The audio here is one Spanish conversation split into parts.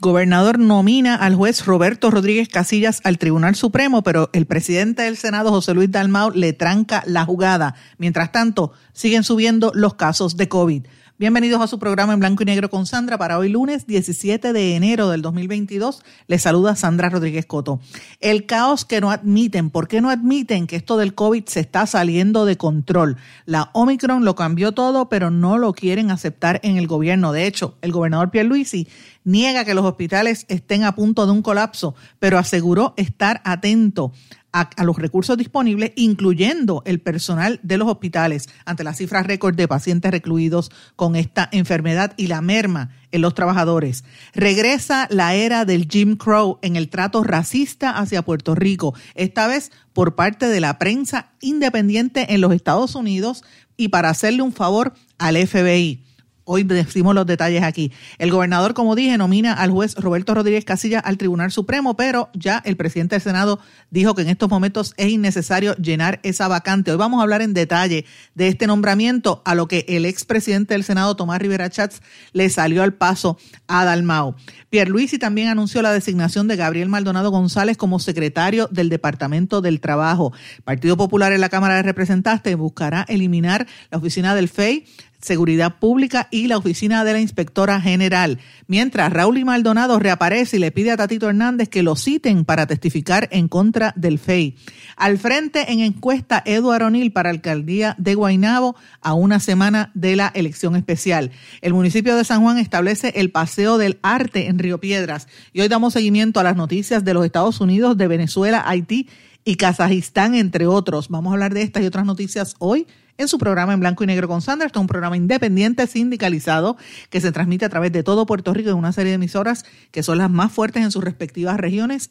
Gobernador nomina al juez Roberto Rodríguez Casillas al Tribunal Supremo, pero el presidente del Senado, José Luis Dalmau, le tranca la jugada. Mientras tanto, siguen subiendo los casos de COVID. Bienvenidos a su programa en blanco y negro con Sandra para hoy lunes 17 de enero del 2022. Les saluda Sandra Rodríguez Coto. El caos que no admiten, ¿por qué no admiten que esto del COVID se está saliendo de control? La Omicron lo cambió todo, pero no lo quieren aceptar en el gobierno. De hecho, el gobernador Pierluisi niega que los hospitales estén a punto de un colapso, pero aseguró estar atento a, los recursos disponibles, incluyendo el personal de los hospitales, ante las cifras récord de pacientes recluidos con esta enfermedad y la merma en los trabajadores. Regresa la era del Jim Crow en el trato racista hacia Puerto Rico, esta vez por parte de la prensa independiente en los Estados Unidos y para hacerle un favor al FBI. Hoy decimos los detalles aquí. El gobernador, como dije, nomina al juez Roberto Rodríguez Casilla al Tribunal Supremo, pero ya el presidente del Senado dijo que en estos momentos es innecesario llenar esa vacante. Hoy vamos a hablar en detalle de este nombramiento, a lo que el expresidente del Senado, Tomás Rivera Chats, le salió al paso a Dalmao. Pierluisi también anunció la designación de Gabriel Maldonado González como secretario del Departamento del Trabajo. Partido Popular en la Cámara de Representantes buscará eliminar la oficina del FEI Seguridad Pública y la Oficina de la Inspectora General. Mientras Raúl y Maldonado reaparece y le pide a Tatito Hernández que lo citen para testificar en contra del FEI. Al frente en encuesta Eduardo O'Neill para alcaldía de Guaynabo a una semana de la elección especial. El municipio de San Juan establece el Paseo del Arte en Río Piedras y hoy damos seguimiento a las noticias de los Estados Unidos, de Venezuela, Haití y Kazajistán, entre otros. Vamos a hablar de estas y otras noticias hoy en su programa en blanco y negro con Sandra. Este es un programa independiente, sindicalizado, que se transmite a través de todo Puerto Rico en una serie de emisoras que son las más fuertes en sus respectivas regiones,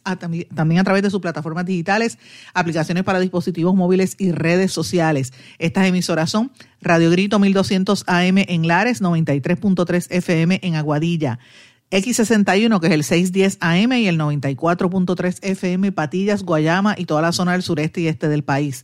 también a través de sus plataformas digitales, aplicaciones para dispositivos móviles y redes sociales. Estas emisoras son Radio Grito 1200 AM en Lares, 93.3 FM en Aguadilla. X61, que es el 610 AM y el 94.3 FM, Patillas, Guayama y toda la zona del sureste y este del país.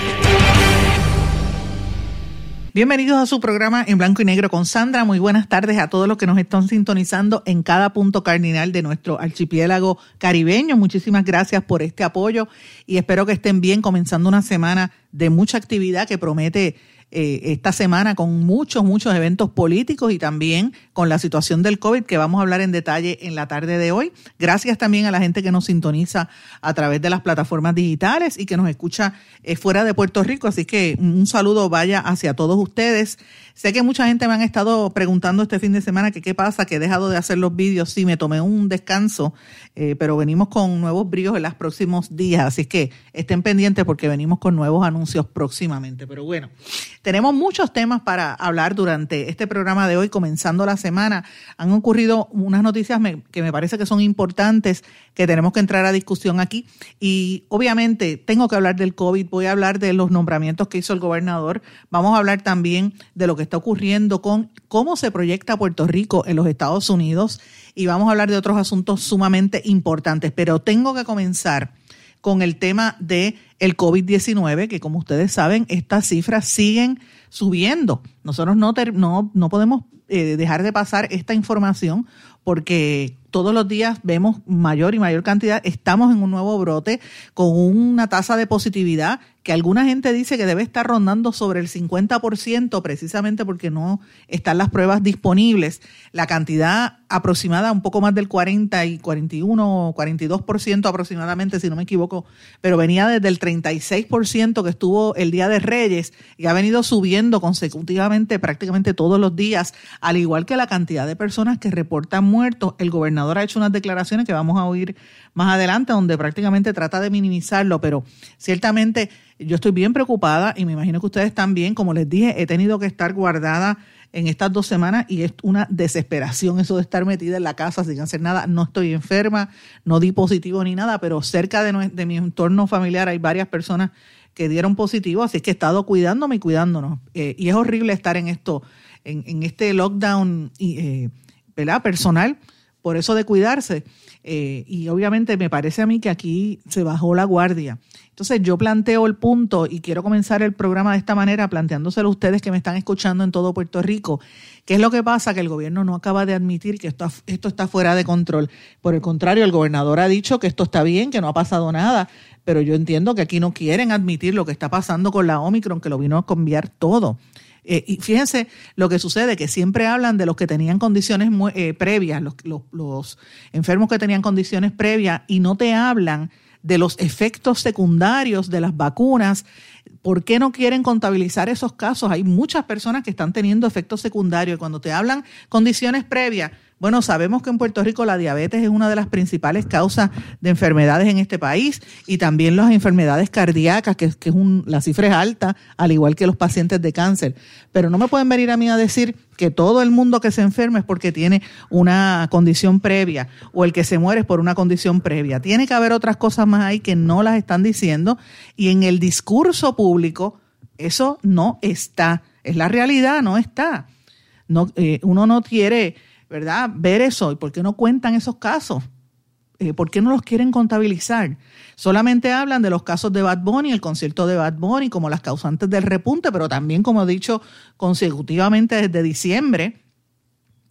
Bienvenidos a su programa en blanco y negro con Sandra. Muy buenas tardes a todos los que nos están sintonizando en cada punto cardinal de nuestro archipiélago caribeño. Muchísimas gracias por este apoyo y espero que estén bien comenzando una semana de mucha actividad que promete eh, esta semana con muchos, muchos eventos políticos y también con la situación del COVID que vamos a hablar en detalle en la tarde de hoy. Gracias también a la gente que nos sintoniza a través de las plataformas digitales y que nos escucha eh, fuera de Puerto Rico. Así que un saludo vaya hacia todos ustedes. Sé que mucha gente me han estado preguntando este fin de semana que qué pasa, que he dejado de hacer los vídeos. Sí, me tomé un descanso, eh, pero venimos con nuevos bríos en los próximos días. Así que estén pendientes porque venimos con nuevos anuncios próximamente. Pero bueno, tenemos muchos temas para hablar durante este programa de hoy, comenzando la semana. Han ocurrido unas noticias que me parece que son importantes, que tenemos que entrar a discusión aquí. Y obviamente tengo que hablar del COVID, voy a hablar de los nombramientos que hizo el gobernador, vamos a hablar también de lo que está ocurriendo con cómo se proyecta Puerto Rico en los Estados Unidos y vamos a hablar de otros asuntos sumamente importantes. Pero tengo que comenzar con el tema de el COVID-19, que como ustedes saben, estas cifras siguen subiendo. Nosotros no, no, no podemos eh, dejar de pasar esta información porque todos los días vemos mayor y mayor cantidad, estamos en un nuevo brote con una tasa de positividad que alguna gente dice que debe estar rondando sobre el 50% precisamente porque no están las pruebas disponibles. La cantidad aproximada, un poco más del 40 y 41 42% aproximadamente, si no me equivoco, pero venía desde el 36% que estuvo el Día de Reyes y ha venido subiendo consecutivamente prácticamente todos los días, al igual que la cantidad de personas que reportan muertos. El gobernador ha hecho unas declaraciones que vamos a oír más adelante, donde prácticamente trata de minimizarlo, pero ciertamente yo estoy bien preocupada y me imagino que ustedes también, como les dije, he tenido que estar guardada en estas dos semanas y es una desesperación eso de estar metida en la casa sin hacer nada. No estoy enferma, no di positivo ni nada, pero cerca de, mi entorno familiar hay varias personas que dieron positivo, así que he estado cuidándome y cuidándonos. Eh, y es horrible estar en esto, en, este lockdown eh, personal, por eso de cuidarse. Eh, y obviamente me parece a mí que aquí se bajó la guardia. Entonces yo planteo el punto y quiero comenzar el programa de esta manera, planteándoselo a ustedes que me están escuchando en todo Puerto Rico. ¿Qué es lo que pasa? Que el gobierno no acaba de admitir que esto, esto está fuera de control. Por el contrario, el gobernador ha dicho que esto está bien, que no ha pasado nada, pero yo entiendo que aquí no quieren admitir lo que está pasando con la Omicron, que lo vino a cambiar todo. Eh, y fíjense lo que sucede, que siempre hablan de los que tenían condiciones eh, previas, los, los, enfermos que tenían condiciones previas, y no te hablan de los efectos secundarios de las vacunas. ¿Por qué no quieren contabilizar esos casos? Hay muchas personas que están teniendo efectos secundarios. Y cuando te hablan condiciones previas, bueno, sabemos que en Puerto Rico la diabetes es una de las principales causas de enfermedades en este país y también las enfermedades cardíacas, que, es un, la cifra es alta, al igual que los pacientes de cáncer. Pero no me pueden venir a mí a decir que todo el mundo que se enferma es porque tiene una condición previa o el que se muere es por una condición previa. Tiene que haber otras cosas más ahí que no las están diciendo y en el discurso público eso no está. Es la realidad, no está. No, eh, uno no quiere ¿verdad? Ver eso. ¿Y por qué no cuentan esos casos? Eh, ¿Por qué no los quieren contabilizar? Solamente hablan de los casos de Bad Bunny, el concierto de Bad Bunny, como las causantes del repunte, pero también, como he dicho, consecutivamente desde diciembre.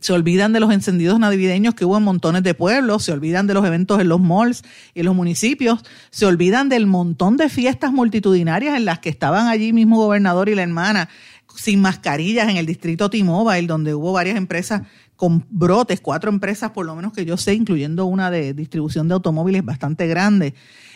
Se olvidan de los encendidos navideños que hubo en montones de pueblos, se olvidan de los eventos en los malls y en los municipios, se olvidan del montón de fiestas multitudinarias en las que estaban allí mismo gobernador y la hermana sin mascarillas en el distrito T-Mobile, donde hubo varias empresas con brotes, cuatro empresas por lo menos que yo sé, incluyendo una de distribución de automóviles bastante grande,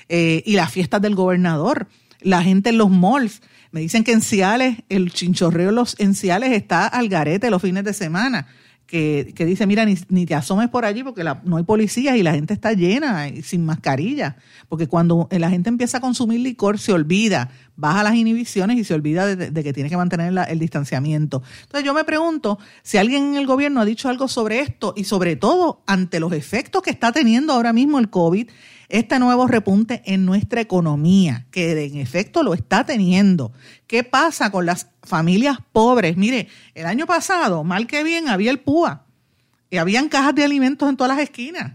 eh, y las fiestas del gobernador, la gente en los malls. Me dicen que en Ciales, el chinchorreo los en Ciales está al garete los fines de semana que, dice, mira, ni, te asomes por allí porque no hay policías y la gente está llena y sin mascarilla. Porque cuando la gente empieza a consumir licor, se olvida, baja las inhibiciones y se olvida de, que tiene que mantener el distanciamiento. Entonces yo me pregunto si alguien en el gobierno ha dicho algo sobre esto y sobre todo ante los efectos que está teniendo ahora mismo el COVID este nuevo repunte en nuestra economía, que en efecto lo está teniendo. ¿Qué pasa con las familias pobres? Mire, el año pasado, mal que bien, había el PUA y habían cajas de alimentos en todas las esquinas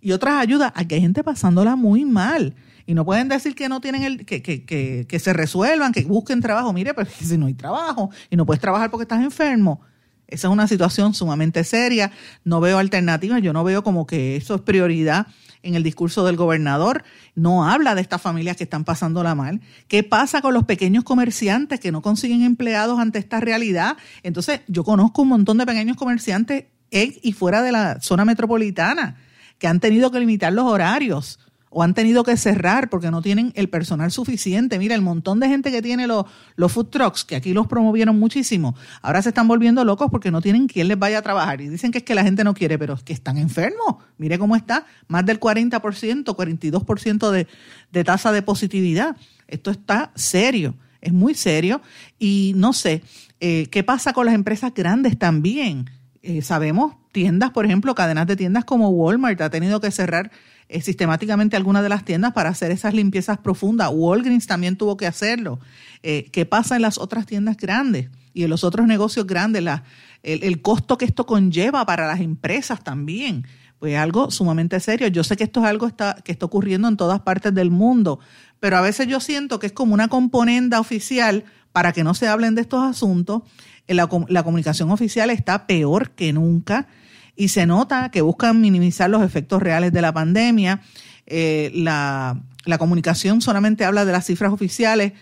y otras ayudas. Aquí hay gente pasándola muy mal. Y no pueden decir que no tienen el, que, que, que, que se resuelvan, que busquen trabajo. Mire, pero si no hay trabajo y no puedes trabajar porque estás enfermo, esa es una situación sumamente seria. No veo alternativas. Yo no veo como que eso es prioridad en el discurso del gobernador, no habla de estas familias que están pasándola mal. ¿Qué pasa con los pequeños comerciantes que no consiguen empleados ante esta realidad? Entonces, yo conozco un montón de pequeños comerciantes en y fuera de la zona metropolitana que han tenido que limitar los horarios o han tenido que cerrar porque no tienen el personal suficiente. Mira, el montón de gente que tiene los, los food trucks, que aquí los promovieron muchísimo, ahora se están volviendo locos porque no tienen quien les vaya a trabajar. Y dicen que es que la gente no quiere, pero es que están enfermos. Mire cómo está, más del 40%, 42% de, de tasa de positividad. Esto está serio, es muy serio. Y no sé, eh, ¿qué pasa con las empresas grandes también? Eh, sabemos tiendas, por ejemplo, cadenas de tiendas como Walmart ha tenido que cerrar eh, sistemáticamente algunas de las tiendas para hacer esas limpiezas profundas. Walgreens también tuvo que hacerlo. Eh, ¿Qué pasa en las otras tiendas grandes y en los otros negocios grandes? La, el, costo que esto conlleva para las empresas también. Pues algo sumamente serio. Yo sé que esto es algo está, que está ocurriendo en todas partes del mundo, pero a veces yo siento que es como una componenda oficial para que no se hablen de estos asuntos. La, la comunicación oficial está peor que nunca y se nota que buscan minimizar los efectos reales de la pandemia. Eh, la, comunicación solamente habla de las cifras oficiales,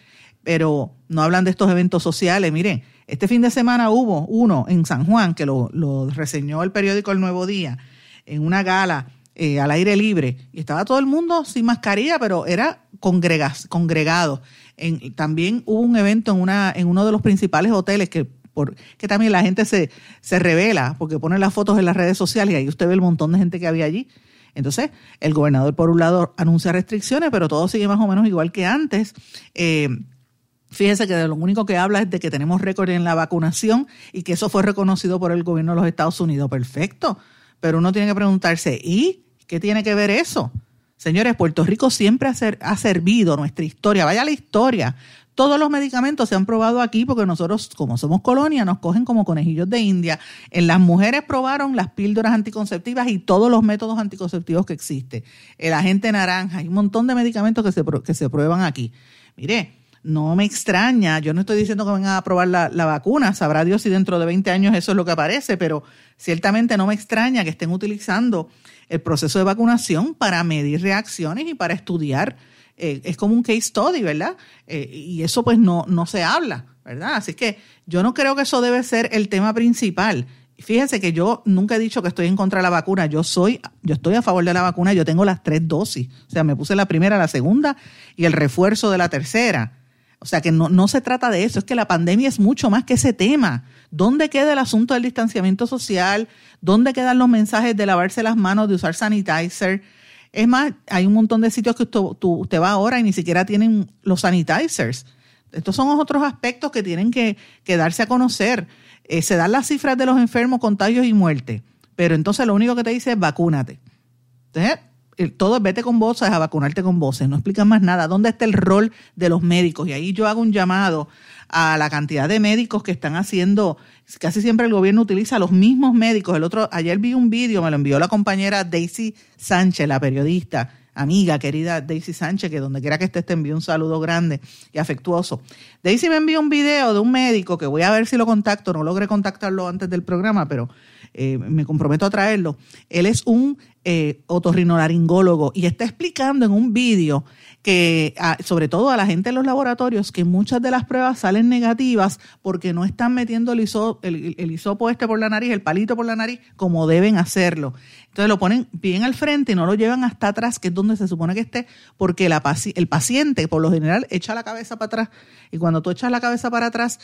pero no hablan de estos eventos sociales. Miren, este fin de semana hubo uno en San Juan, que lo, reseñó el periódico El Nuevo Día, en una gala eh, al aire libre, y estaba todo el mundo sin mascarilla, pero era congregado. También hubo un evento en, una, en uno de los principales hoteles que por, que también la gente se, se revela porque pone las fotos en las redes sociales y ahí usted ve el montón de gente que había allí. Entonces, el gobernador, por un lado, anuncia restricciones, pero todo sigue más o menos igual que antes. Eh, Fíjense que de lo único que habla es de que tenemos récord en la vacunación y que eso fue reconocido por el gobierno de los Estados Unidos. Perfecto. Pero uno tiene que preguntarse, ¿y qué tiene que ver eso? Señores, Puerto Rico siempre ha, servido nuestra historia. Vaya la historia. Todos los medicamentos se han probado aquí porque nosotros, como somos colonia, nos cogen como conejillos de India. En las mujeres probaron las píldoras anticonceptivas y todos los métodos anticonceptivos que existen. El agente naranja, hay un montón de medicamentos que se, que se prueban aquí. Mire, no me extraña, yo no estoy diciendo que vengan a probar la, vacuna, sabrá Dios si dentro de 20 años eso es lo que aparece, pero ciertamente no me extraña que estén utilizando el proceso de vacunación para medir reacciones y para estudiar. Eh, es como un case study, ¿verdad? Eh, y eso pues no, no se habla, ¿verdad? Así que yo no creo que eso debe ser el tema principal. Fíjense que yo nunca he dicho que estoy en contra de la vacuna. Yo soy, yo estoy a favor de la vacuna. Yo tengo las tres dosis. O sea, me puse la primera, la segunda y el refuerzo de la tercera. O sea que no, no se trata de eso, es que la pandemia es mucho más que ese tema. ¿Dónde queda el asunto del distanciamiento social? ¿Dónde quedan los mensajes de lavarse las manos, de usar sanitizer? Es más, hay un montón de sitios que usted, va ahora y ni siquiera tienen los sanitizers. Estos son otros aspectos que tienen que, darse a conocer. Eh, se dan las cifras de los enfermos, contagios y muertes, pero entonces lo único que te dice es vacúnate. Todo es vete con voces a vacunarte con voces, no explican más nada. ¿Dónde está el rol de los médicos? Y ahí yo hago un llamado a la cantidad de médicos que están haciendo, casi siempre el gobierno utiliza los mismos médicos. El otro, ayer vi un vídeo, me lo envió la compañera Daisy Sánchez, la periodista, amiga, querida Daisy Sánchez, que donde quiera que esté te envío un saludo grande y afectuoso. Daisy me envió un video de un médico que voy a ver si lo contacto, no logré contactarlo antes del programa, pero eh, me comprometo a traerlo. Él es un eh, otorrinolaringólogo y está explicando en un vídeo que, sobre todo a la gente en los laboratorios, que muchas de las pruebas salen negativas porque no están metiendo el, hisopo este por la nariz, el palito por la nariz, como deben hacerlo. Entonces lo ponen bien al frente y no lo llevan hasta atrás, que es donde se supone que esté, porque el paciente, por lo general, echa la cabeza para atrás y cuando tú echas la cabeza para atrás,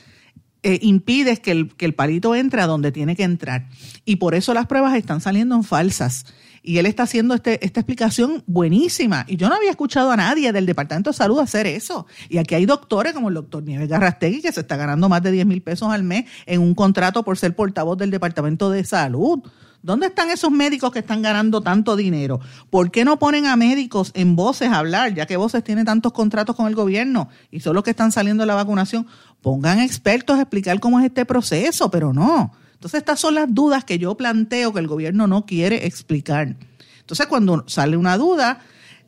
eh, impides que el, que el palito entre a donde tiene que entrar. Y por eso las pruebas están saliendo en falsas. Y él está haciendo este, esta explicación buenísima. Y yo no había escuchado a nadie del Departamento de Salud hacer eso. Y aquí hay doctores como el doctor Nieves Garrastegui, que se está ganando más de 10 mil pesos al mes en un contrato por ser portavoz del Departamento de Salud. ¿Dónde están esos médicos que están ganando tanto dinero? ¿Por qué no ponen a médicos en voces a hablar, ya que voces tiene tantos contratos con el gobierno y son los que están saliendo de la vacunación? Pongan expertos a explicar cómo es este proceso, pero no. Entonces estas son las dudas que yo planteo que el gobierno no quiere explicar. Entonces cuando sale una duda,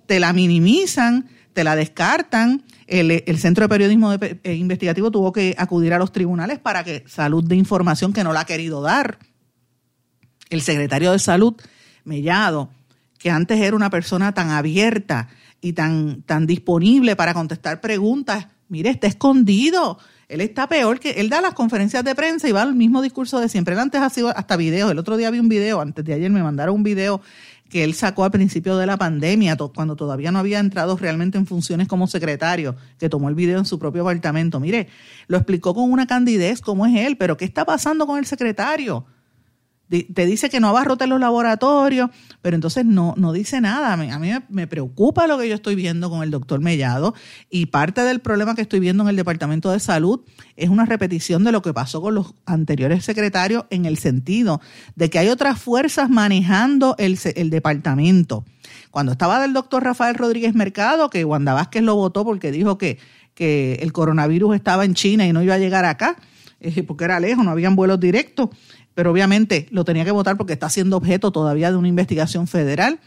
te la minimizan, te la descartan. El, Centro de Periodismo eh, Investigativo tuvo que acudir a los tribunales para que salud de información que no la ha querido dar. El secretario de Salud, Mellado, que antes era una persona tan abierta y tan, tan disponible para contestar preguntas, mire, está escondido. Él está peor que él da las conferencias de prensa y va al mismo discurso de siempre. Él antes ha sido hasta videos. El otro día vi un video, antes de ayer me mandaron un video que él sacó al principio de la pandemia, cuando todavía no había entrado realmente en funciones como secretario, que tomó el video en su propio apartamento. Mire, lo explicó con una candidez cómo es él, pero ¿qué está pasando con el secretario? Te dice que no abarrote los laboratorios, pero entonces no, no dice nada. A mí me preocupa lo que yo estoy viendo con el doctor Mellado y parte del problema que estoy viendo en el Departamento de Salud es una repetición de lo que pasó con los anteriores secretarios en el sentido de que hay otras fuerzas manejando el, el departamento. Cuando estaba del doctor Rafael Rodríguez Mercado, que Wanda Vázquez lo votó porque dijo que, que el coronavirus estaba en China y no iba a llegar acá, eh, porque era lejos, no habían vuelos directos pero obviamente lo tenía que votar porque está siendo objeto todavía de una investigación federal.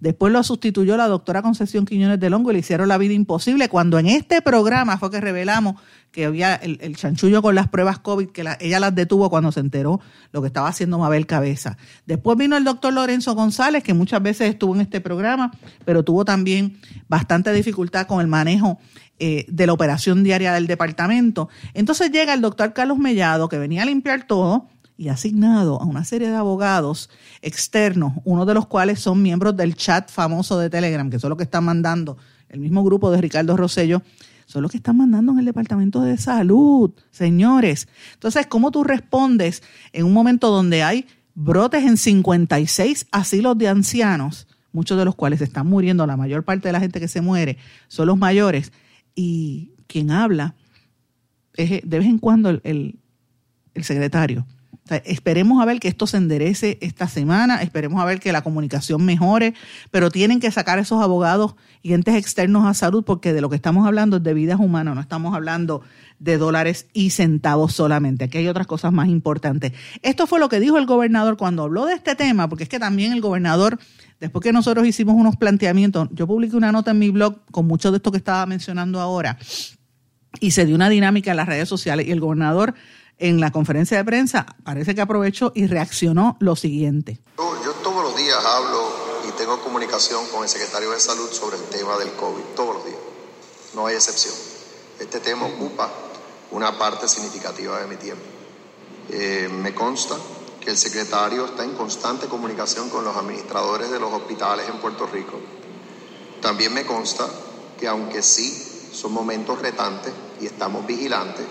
Después lo sustituyó la doctora Concepción Quiñones de Longo y le hicieron la vida imposible cuando en este programa fue que revelamos que había el, chanchullo con las pruebas COVID, que ella las detuvo cuando se enteró lo que estaba haciendo Mabel Cabeza. Después vino el doctor Lorenzo González, que muchas veces estuvo en este programa, pero tuvo también bastante dificultad con el manejo eh, de la operación diaria del departamento. Entonces llega el doctor Carlos Mellado, que venía a limpiar todo, y asignado a una serie de abogados externos, uno de los cuales son miembros del chat famoso de Telegram, que son los que están mandando, el mismo grupo de Ricardo Rosello, son los que están mandando en el Departamento de Salud, señores. Entonces, ¿cómo tú respondes en un momento donde hay brotes en 56 asilos de ancianos, muchos de los cuales están muriendo, la mayor parte de la gente que se muere son los mayores, y quien habla es de vez en cuando el, el secretario esperemos a ver que esto se enderece esta semana, esperemos a ver que la comunicación mejore, pero tienen que sacar esos abogados y entes externos a salud porque de lo que estamos hablando es de vidas humanas, no estamos hablando de dólares y centavos solamente. Aquí hay otras cosas más importantes. Esto fue lo que dijo el gobernador cuando habló de este tema, porque es que también el gobernador, después que nosotros hicimos unos planteamientos, yo publiqué una nota en mi blog con mucho de esto que estaba mencionando ahora, y se dio una dinámica en las redes sociales y el gobernador en la conferencia de prensa parece que aprovechó y reaccionó lo siguiente. Yo, todos los días hablo y tengo comunicación con el secretario de Salud sobre el tema del COVID, todos los días, no hay excepción. Este tema ocupa una parte significativa de mi tiempo. Eh, me consta que el secretario está en constante comunicación con los administradores de los hospitales en Puerto Rico. También me consta que aunque sí son momentos retantes y estamos vigilantes,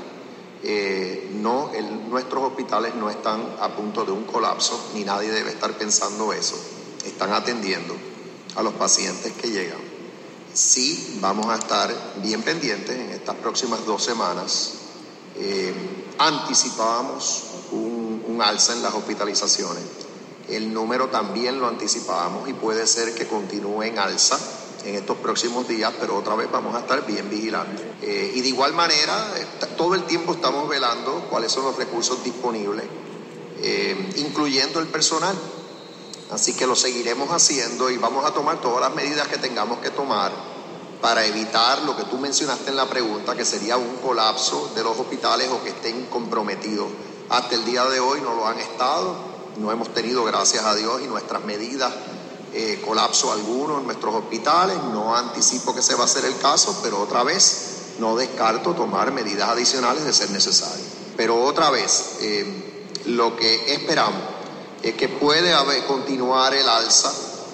eh, no, nuestros hospitales no están a punto de un colapso, ni nadie debe estar pensando eso. Están atendiendo a los pacientes que llegan. Sí, vamos a estar bien pendientes en estas próximas dos semanas. Eh, anticipábamos un, un alza en las hospitalizaciones. El número también lo anticipábamos y puede ser que continúe en alza en estos próximos días, pero otra vez vamos a estar bien vigilantes. Eh, y de igual manera, todo el tiempo estamos velando cuáles son los recursos disponibles, eh, incluyendo el personal. Así que lo seguiremos haciendo y vamos a tomar todas las medidas que tengamos que tomar para evitar lo que tú mencionaste en la pregunta, que sería un colapso de los hospitales o que estén comprometidos. Hasta el día de hoy no lo han estado, no hemos tenido, gracias a Dios, y nuestras medidas eh, colapso alguno en nuestros hospitales. No anticipo que se va a hacer el caso, pero otra vez no descarto tomar medidas adicionales de ser necesario. Pero otra vez, eh, lo que esperamos es que puede haber, continuar el alza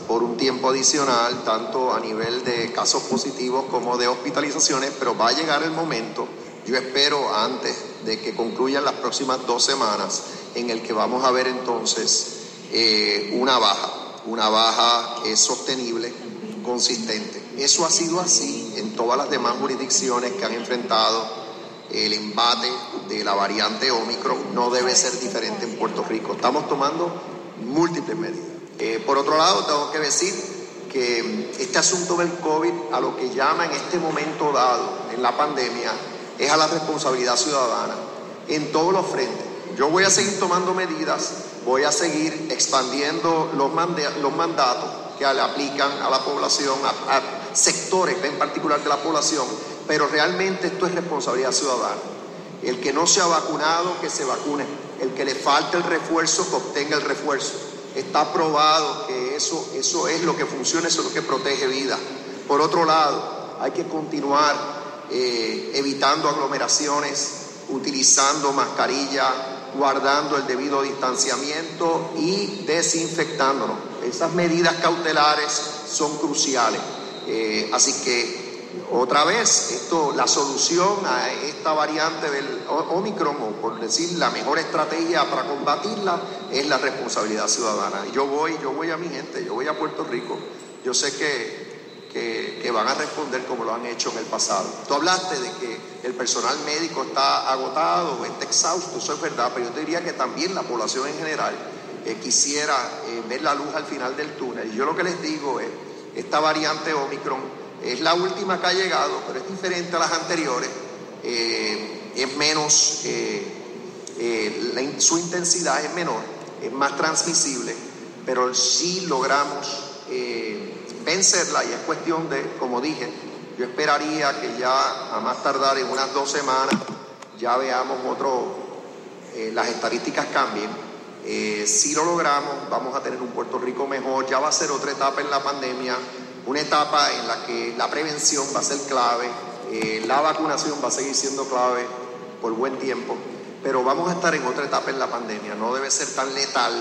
por un tiempo adicional, tanto a nivel de casos positivos como de hospitalizaciones, pero va a llegar el momento, yo espero antes de que concluyan las próximas dos semanas, en el que vamos a ver entonces eh, una baja una baja es sostenible, consistente. Eso ha sido así en todas las demás jurisdicciones que han enfrentado el embate de la variante Omicron. No debe ser diferente en Puerto Rico. Estamos tomando múltiples medidas. Eh, por otro lado, tengo que decir que este asunto del COVID, a lo que llama en este momento dado, en la pandemia, es a la responsabilidad ciudadana en todos los frentes. Yo voy a seguir tomando medidas voy a seguir expandiendo los, mandatos que le aplican a la población, a, sectores en particular de la población, pero realmente esto es responsabilidad ciudadana. El que no se ha vacunado, que se vacune. El que le falte el refuerzo, que obtenga el refuerzo. Está probado que eso, eso es lo que funciona, eso es lo que protege vida. Por otro lado, hay que continuar eh, evitando aglomeraciones, utilizando mascarilla, guardando el debido distanciamiento y desinfectándonos. Esas medidas cautelares son cruciales. Eh, así que otra vez, esto, la solución a esta variante del Omicron, o por decir la mejor estrategia para combatirla, es la responsabilidad ciudadana. Yo voy, yo voy a mi gente, yo voy a Puerto Rico. Yo sé que que, van a responder como lo han hecho en el pasado. Tú hablaste de que el personal médico está agotado, está exhausto, eso es verdad, pero yo te diría que también la población en general eh, quisiera eh, ver la luz al final del túnel. Y yo lo que les digo es, esta variante Omicron es la última que ha llegado, pero es diferente a las anteriores, eh, es menos, su intensidad es menor, es más transmisible, pero sí logramos vencerla y es cuestión de, como dije, yo esperaría que ya a más tardar en unas dos semanas ya veamos otro, eh, las estadísticas cambien. Eh, si lo logramos, vamos a tener un Puerto Rico mejor, ya va a ser otra etapa en la pandemia, una etapa en la que la prevención va a ser clave, eh, la vacunación va a seguir siendo clave por buen tiempo, pero vamos a estar en otra etapa en la pandemia, no debe ser tan letal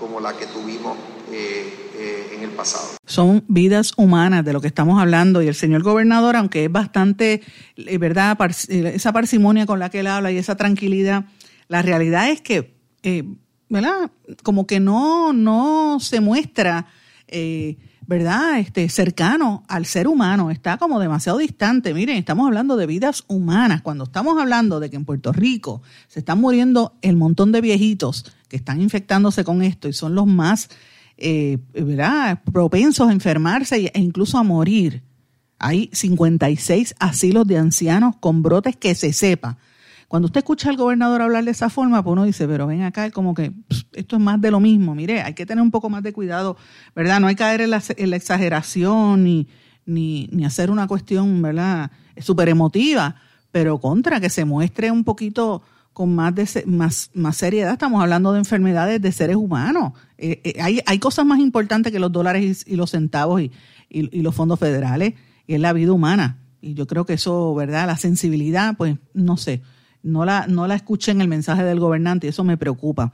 como la que tuvimos eh, en el pasado. Son vidas humanas de lo que estamos hablando y el señor gobernador, aunque es bastante, eh, ¿verdad? esa parsimonia con la que él habla y esa tranquilidad, la realidad es que, ¿verdad? Como que no, no se muestra. ¿verdad? Este, cercano al ser humano, está como demasiado distante. Miren, estamos hablando de vidas humanas. Cuando estamos hablando de que en Puerto Rico se están muriendo el montón de viejitos que están infectándose con esto y son los más eh, ¿verdad? propensos a enfermarse e incluso a morir. Hay 56 asilos de ancianos con brotes que se sepa. Cuando usted escucha al gobernador hablar de esa forma, pues uno dice, pero ven acá, como que esto es más de lo mismo. Mire, hay que tener un poco más de cuidado, ¿verdad? No hay que caer en la, exageración ni, ni, ni, hacer una cuestión, ¿verdad? Súper emotiva, pero contra que se muestre un poquito con más, de, más, más seriedad. Estamos hablando de enfermedades de seres humanos. Eh, eh, hay, hay, cosas más importantes que los dólares y, los centavos y, y, los fondos federales, y es la vida humana. Y yo creo que eso, ¿verdad? La sensibilidad, pues no sé, no la, no la escuché en el mensaje del gobernante y eso me preocupa.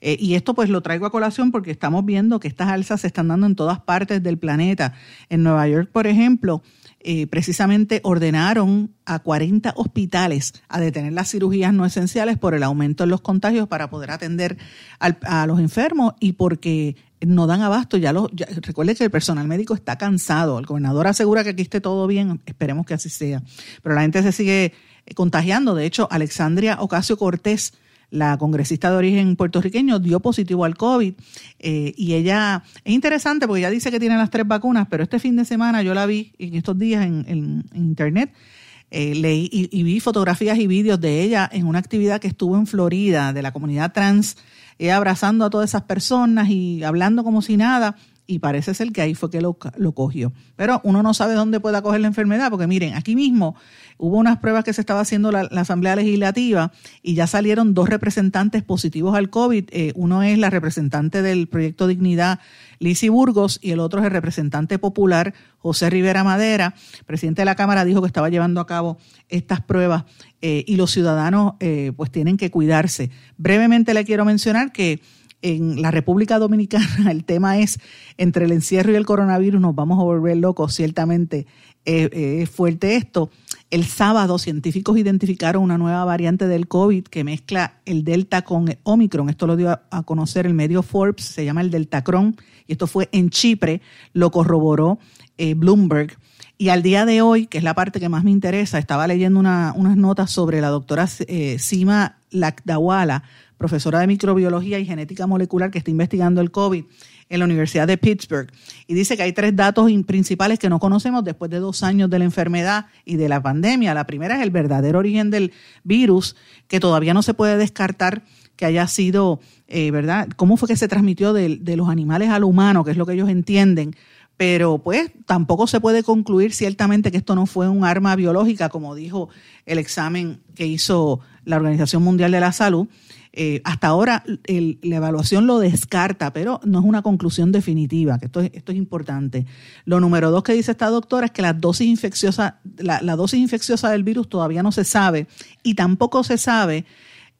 Eh, y esto pues lo traigo a colación porque estamos viendo que estas alzas se están dando en todas partes del planeta. En Nueva York, por ejemplo, eh, precisamente ordenaron a 40 hospitales a detener las cirugías no esenciales por el aumento en los contagios para poder atender a los enfermos y porque no dan abasto. Ya, lo, recuerde que el personal médico está cansado. El gobernador asegura que aquí esté todo bien. Esperemos que así sea. Pero la gente se sigue contagiando. De hecho, Alexandria Ocasio Cortés la congresista de origen puertorriqueño, dio positivo al COVID. Eh, y ella, es interesante porque ella dice que tiene las tres vacunas, pero este fin de semana yo la vi en estos días en, internet. Eh, leí y, vi fotografías y vídeos de ella en una actividad que estuvo en Florida de la comunidad trans, ella abrazando a todas esas personas y hablando como si nada y parece ser que ahí fue que lo, lo, cogió. Pero uno no sabe dónde pueda coger la enfermedad, porque miren, aquí mismo hubo unas pruebas que se estaba haciendo la, Asamblea Legislativa y ya salieron dos representantes positivos al COVID. Eh, uno es la representante del Proyecto Dignidad, Lizy Burgos, y el otro es el representante popular, José Rivera Madera. El presidente de la Cámara dijo que estaba llevando a cabo estas pruebas eh, y los ciudadanos eh, pues tienen que cuidarse. Brevemente le quiero mencionar que en la República Dominicana el tema es entre el encierro y el coronavirus nos vamos a volver locos, ciertamente eh, es fuerte esto. El sábado científicos identificaron una nueva variante del COVID que mezcla el Delta con el Omicron. Esto lo dio a, conocer el medio Forbes, se llama el Deltacron, y esto fue en Chipre, lo corroboró eh, Bloomberg. Y al día de hoy, que es la parte que más me interesa, estaba leyendo unas notas sobre la doctora eh, Sima Lakdawala, profesora de microbiología y genética molecular que está investigando el COVID en la Universidad de Pittsburgh. Y dice que hay tres datos principales que no conocemos después de dos años de la enfermedad y de la pandemia. La primera es el verdadero origen del virus, que todavía no se puede descartar que haya sido, eh, ¿verdad? ¿Cómo fue que se transmitió de, de los animales al humano, que es lo que ellos entienden? pero pues tampoco se puede concluir ciertamente que esto no fue un arma biológica, como dijo el examen que hizo la Organización Mundial de la Salud. Eh, hasta ahora la evaluación lo descarta, pero no es una conclusión definitiva, que esto es, importante. Lo número dos que dice esta doctora es que la dosis infecciosa, la, dosis infecciosa del virus todavía no se sabe y tampoco se sabe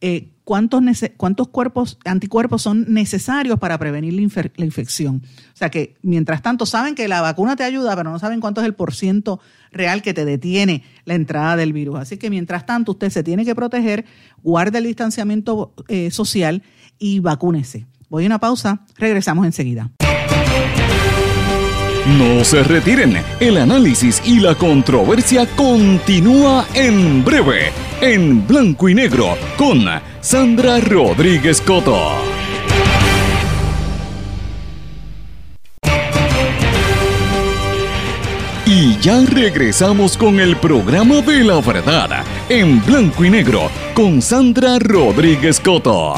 eh, cuántos, cuántos cuerpos, anticuerpos son necesarios para prevenir la, la, infección. O sea que, mientras tanto, saben que la vacuna te ayuda, pero no saben cuánto es el porciento real que te detiene la entrada del virus. Así que, mientras tanto, usted se tiene que proteger, guarde el distanciamiento eh, social y vacúnese. Voy a una pausa, regresamos enseguida. No se retiren, el análisis y la controversia continúa en breve, en blanco y negro, con Sandra Rodríguez Coto. Y ya regresamos con el programa de la verdad, en blanco y negro, con Sandra Rodríguez Coto.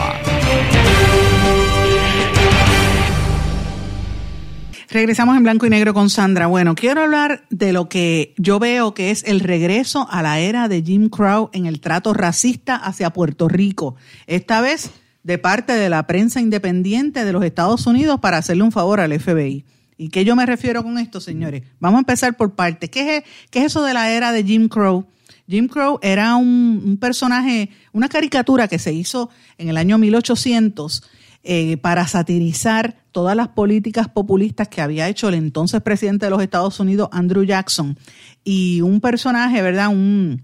Regresamos en blanco y negro con Sandra. Bueno, quiero hablar de lo que yo veo que es el regreso a la era de Jim Crow en el trato racista hacia Puerto Rico. Esta vez de parte de la prensa independiente de los Estados Unidos para hacerle un favor al FBI. ¿Y qué yo me refiero con esto, señores? Vamos a empezar por partes. ¿Qué es, eso de la era de Jim Crow? Jim Crow era un, personaje, una caricatura que se hizo en el año 1800 eh, para satirizar todas las políticas populistas que había hecho el entonces presidente de los Estados Unidos, Andrew Jackson. Y un personaje, ¿verdad? Un,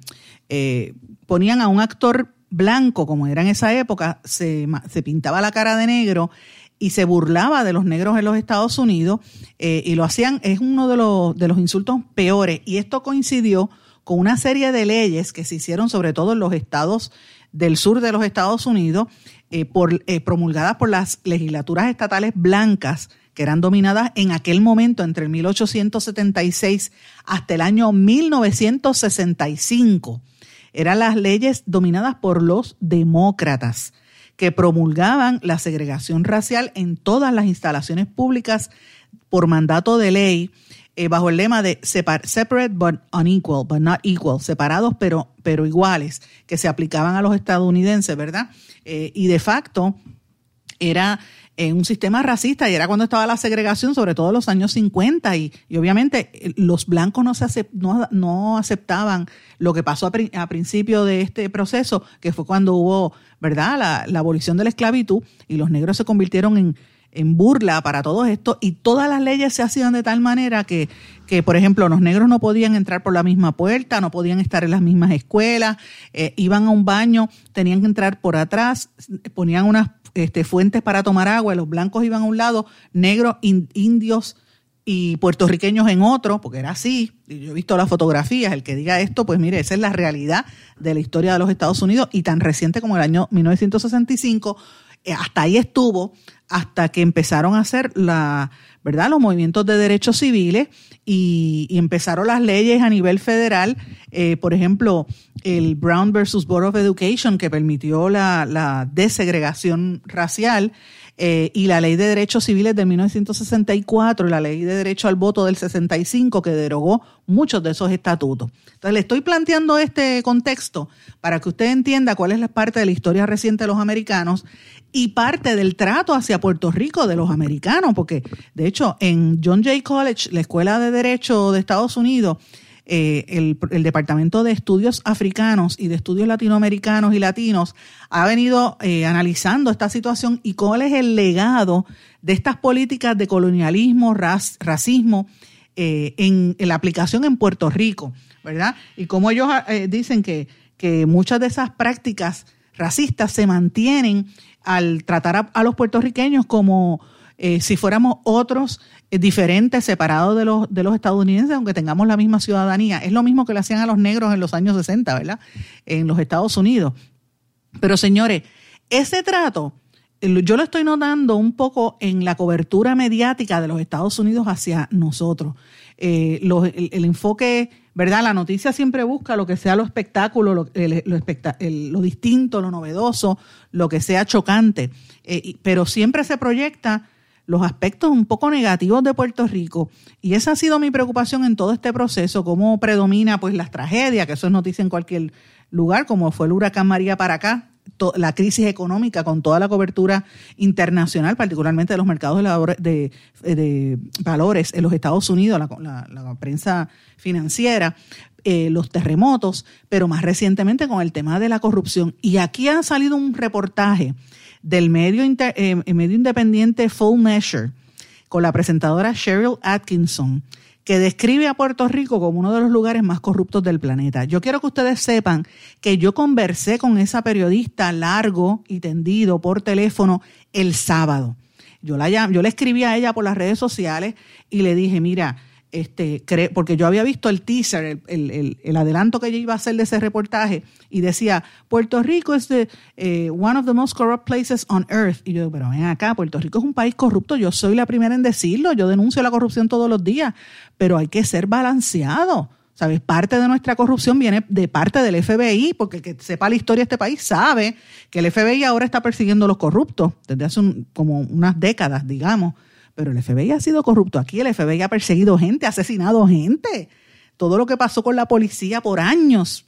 eh, ponían a un actor blanco, como era en esa época, se, pintaba la cara de negro y se burlaba de los negros en los Estados Unidos eh, y lo hacían, es uno de los, de los insultos peores. Y esto coincidió con una serie de leyes que se hicieron sobre todo en los estados del sur de los Estados Unidos eh, por, eh, promulgadas por las legislaturas estatales blancas que eran dominadas en aquel momento entre el 1876 hasta el año 1965. Eran las leyes dominadas por los demócratas que promulgaban la segregación racial en todas las instalaciones públicas por mandato de ley eh, bajo el lema de separate but unequal, but not equal, separados pero, pero iguales, que se aplicaban a los estadounidenses, ¿verdad? Eh, y de facto era en un sistema racista y era cuando estaba la segregación, sobre todo en los años 50 y, obviamente eh, los blancos no, se no, aceptaban lo que pasó a, principio de este proceso, que fue cuando hubo, ¿verdad?, la, la abolición de la esclavitud y los negros se convirtieron en, en burla para todo esto y todas las leyes se hacían de tal manera que, que, por ejemplo, los negros no podían entrar por la misma puerta, no podían estar en las mismas escuelas, eh, iban a un baño, tenían que entrar por atrás, ponían unas este, fuentes para tomar agua, los blancos iban a un lado, negros, indios y puertorriqueños en otro, porque era así, yo he visto las fotografías, el que diga esto, pues mire, esa es la realidad de la historia de los Estados Unidos y tan reciente como el año 1965 eh, hasta ahí estuvo, hasta que empezaron a hacer la, ¿verdad? los movimientos de derechos civiles y, empezaron las leyes a nivel federal, eh, por ejemplo, el Brown versus Board of Education, que permitió la, la desegregación racial, eh, y la Ley de Derechos Civiles de 1964 y la Ley de Derecho al Voto del 65 que derogó muchos de esos estatutos. Entonces le estoy planteando este contexto para que usted entienda cuál es la parte de la historia reciente de los americanos y parte del trato hacia Puerto Rico de los americanos, porque de hecho en John Jay College, la Escuela de Derecho de Estados Unidos, eh, el, Departamento de Estudios Africanos y de Estudios Latinoamericanos y Latinos ha venido eh, analizando esta situación y cuál es el legado de estas políticas de colonialismo, racismo eh, en, la aplicación en Puerto Rico, ¿verdad? Y cómo ellos dicen que, que muchas de esas prácticas racistas se mantienen al tratar a, los puertorriqueños como si fuéramos otros diferentes, separados de los, de los estadounidenses, aunque tengamos la misma ciudadanía. Es lo mismo que le hacían a los negros en los años 60, ¿verdad? En los Estados Unidos. Pero señores, ese trato yo lo estoy notando un poco en la cobertura mediática de los Estados Unidos hacia nosotros. Eh, el, enfoque, ¿verdad? La noticia siempre busca lo que sea lo espectáculo, lo, lo, distinto, lo novedoso, lo que sea chocante, eh, pero siempre se proyecta los aspectos un poco negativos de Puerto Rico. Y esa ha sido mi preocupación en todo este proceso, cómo predomina pues las tragedias, que eso es noticia en cualquier lugar, como fue el huracán María para acá, la crisis económica con toda la cobertura internacional, particularmente de los mercados de, de, valores en los Estados Unidos, la, prensa financiera, eh, los terremotos, pero más recientemente con el tema de la corrupción. Y aquí ha salido un reportaje del medio, eh, medio independiente Full Measure con la presentadora Cheryl Atkinson, que describe a Puerto Rico como uno de los lugares más corruptos del planeta. Yo quiero que ustedes sepan que yo conversé con esa periodista largo y tendido por teléfono el sábado. Yo, la, yo le escribí a ella por las redes sociales y le dije, mira, este, porque yo había visto el teaser, el, adelanto que ella iba a hacer de ese reportaje, y decía, Puerto Rico es eh, one of the most corrupt places on earth. Y yo, pero ven acá, Puerto Rico es un país corrupto, yo soy la primera en decirlo, yo denuncio la corrupción todos los días, pero hay que ser balanceado. ¿Sabes? Parte de nuestra corrupción viene de parte del FBI, porque el que sepa la historia de este país sabe que el FBI ahora está persiguiendo a los corruptos desde hace como unas décadas, digamos pero el FBI ha sido corrupto aquí, el FBI ha perseguido gente, ha asesinado gente. Todo lo que pasó con la policía por años,